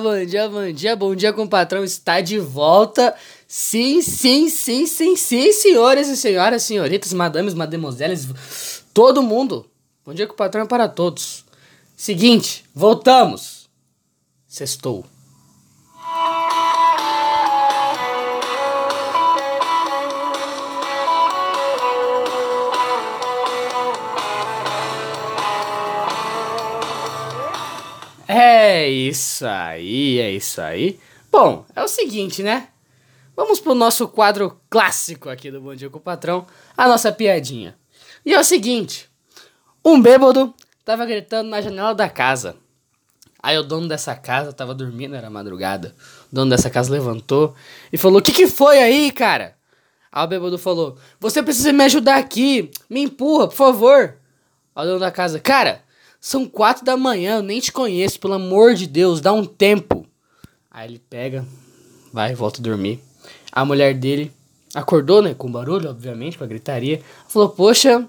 Bom dia, bom dia, bom dia, bom dia com o patrão está de volta. Sim, sim, sim, sim, sim, senhores e senhoras, senhoritas, madames, mademoiselles, todo mundo. Bom dia com o patrão é para todos. Seguinte, voltamos. Sextou. Isso aí, é isso aí. Bom, é o seguinte, né? Vamos pro nosso quadro clássico aqui do Bom Dia com o Patrão, a nossa piadinha. E é o seguinte: um bêbado tava gritando na janela da casa. Aí o dono dessa casa tava dormindo, era madrugada. O dono dessa casa levantou e falou: O que, que foi aí, cara? Aí o bêbado falou: Você precisa me ajudar aqui, me empurra, por favor. Aí o dono da casa: Cara, são quatro da manhã, eu nem te conheço, pelo amor de Deus, dá um tempo. Aí ele pega, vai volta a dormir. A mulher dele acordou, né, com barulho, obviamente, com a gritaria. Falou: Poxa,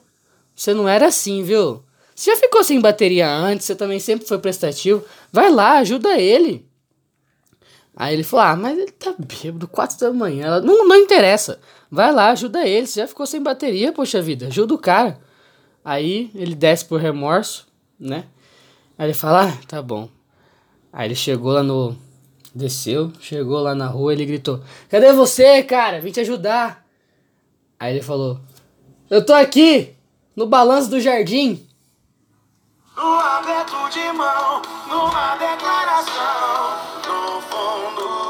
você não era assim, viu? Você já ficou sem bateria antes, você também sempre foi prestativo. Vai lá, ajuda ele. Aí ele falou: Ah, mas ele tá bêbado, quatro da manhã. Ela, não, não interessa. Vai lá, ajuda ele. Você já ficou sem bateria, poxa vida, ajuda o cara. Aí ele desce por remorso né? Aí ele fala, ah, tá bom. Aí ele chegou lá no. Desceu, chegou lá na rua, ele gritou: Cadê você, cara? Vim te ajudar. Aí ele falou: Eu tô aqui, no balanço do jardim. De mão, numa declaração, no fundo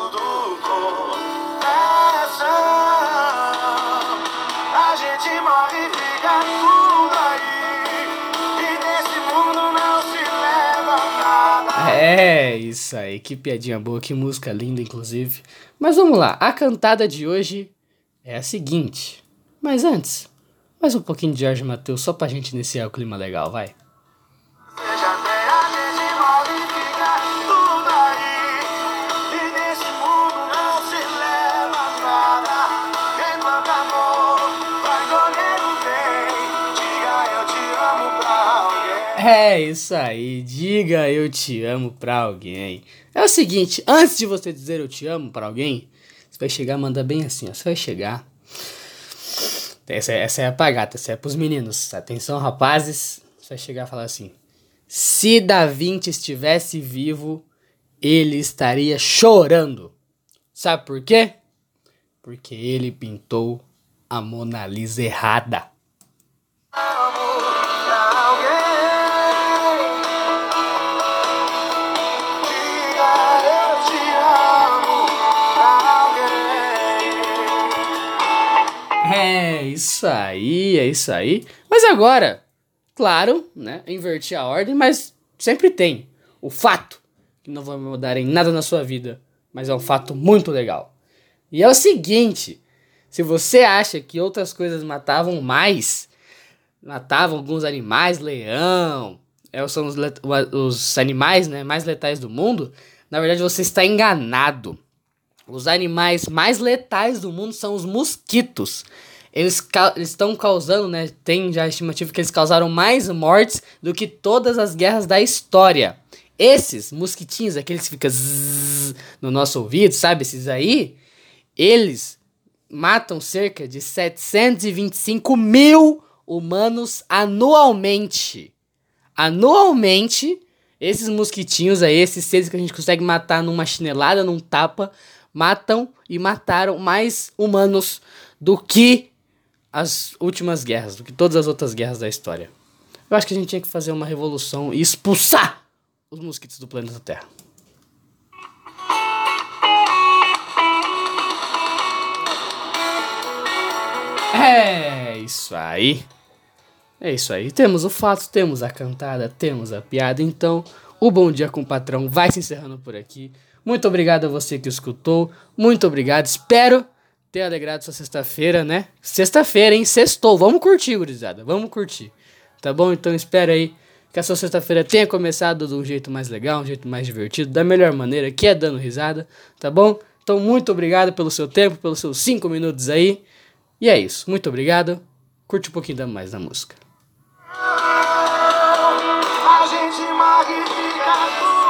isso aí, que piadinha boa, que música linda, inclusive. Mas vamos lá, a cantada de hoje é a seguinte. Mas antes, mais um pouquinho de Jorge Matheus só pra gente iniciar o clima legal, vai. É isso aí, diga eu te amo pra alguém. É o seguinte, antes de você dizer eu te amo pra alguém, você vai chegar, manda bem assim, ó. Você vai chegar. Essa, essa é a pagata, essa é pros meninos. Atenção, rapazes. Você vai chegar e falar assim: Se Da Vinci estivesse vivo, ele estaria chorando. Sabe por quê? Porque ele pintou a Mona Lisa errada. Isso aí, é isso aí. Mas agora, claro, né? Inverti a ordem, mas sempre tem o fato que não vai mudar em nada na sua vida, mas é um fato muito legal. E é o seguinte: se você acha que outras coisas matavam mais, matavam alguns animais, leão, é, são os, os animais né, mais letais do mundo, na verdade você está enganado. Os animais mais letais do mundo são os mosquitos. Eles estão causando, né? Tem já estimativa que eles causaram mais mortes do que todas as guerras da história. Esses mosquitinhos, aqueles que ficam no nosso ouvido, sabe? Esses aí, eles matam cerca de 725 mil humanos anualmente. Anualmente, esses mosquitinhos aí, esses seres que a gente consegue matar numa chinelada, num tapa, matam e mataram mais humanos do que as últimas guerras, do que todas as outras guerras da história. Eu acho que a gente tinha que fazer uma revolução e expulsar os mosquitos do planeta Terra. É isso aí. É isso aí. Temos o fato, temos a cantada, temos a piada. Então, o Bom Dia com o Patrão vai se encerrando por aqui. Muito obrigado a você que escutou. Muito obrigado. Espero ter alegrado sua sexta-feira, né? Sexta-feira, hein? Sextou. Vamos curtir, gurizada. Vamos curtir. Tá bom? Então espera aí que a sua sexta-feira tenha começado de um jeito mais legal, um jeito mais divertido, da melhor maneira, que é dando risada, tá bom? Então, muito obrigado pelo seu tempo, pelos seus cinco minutos aí. E é isso. Muito obrigado. Curte um pouquinho mais da música. A gente magnifica tudo.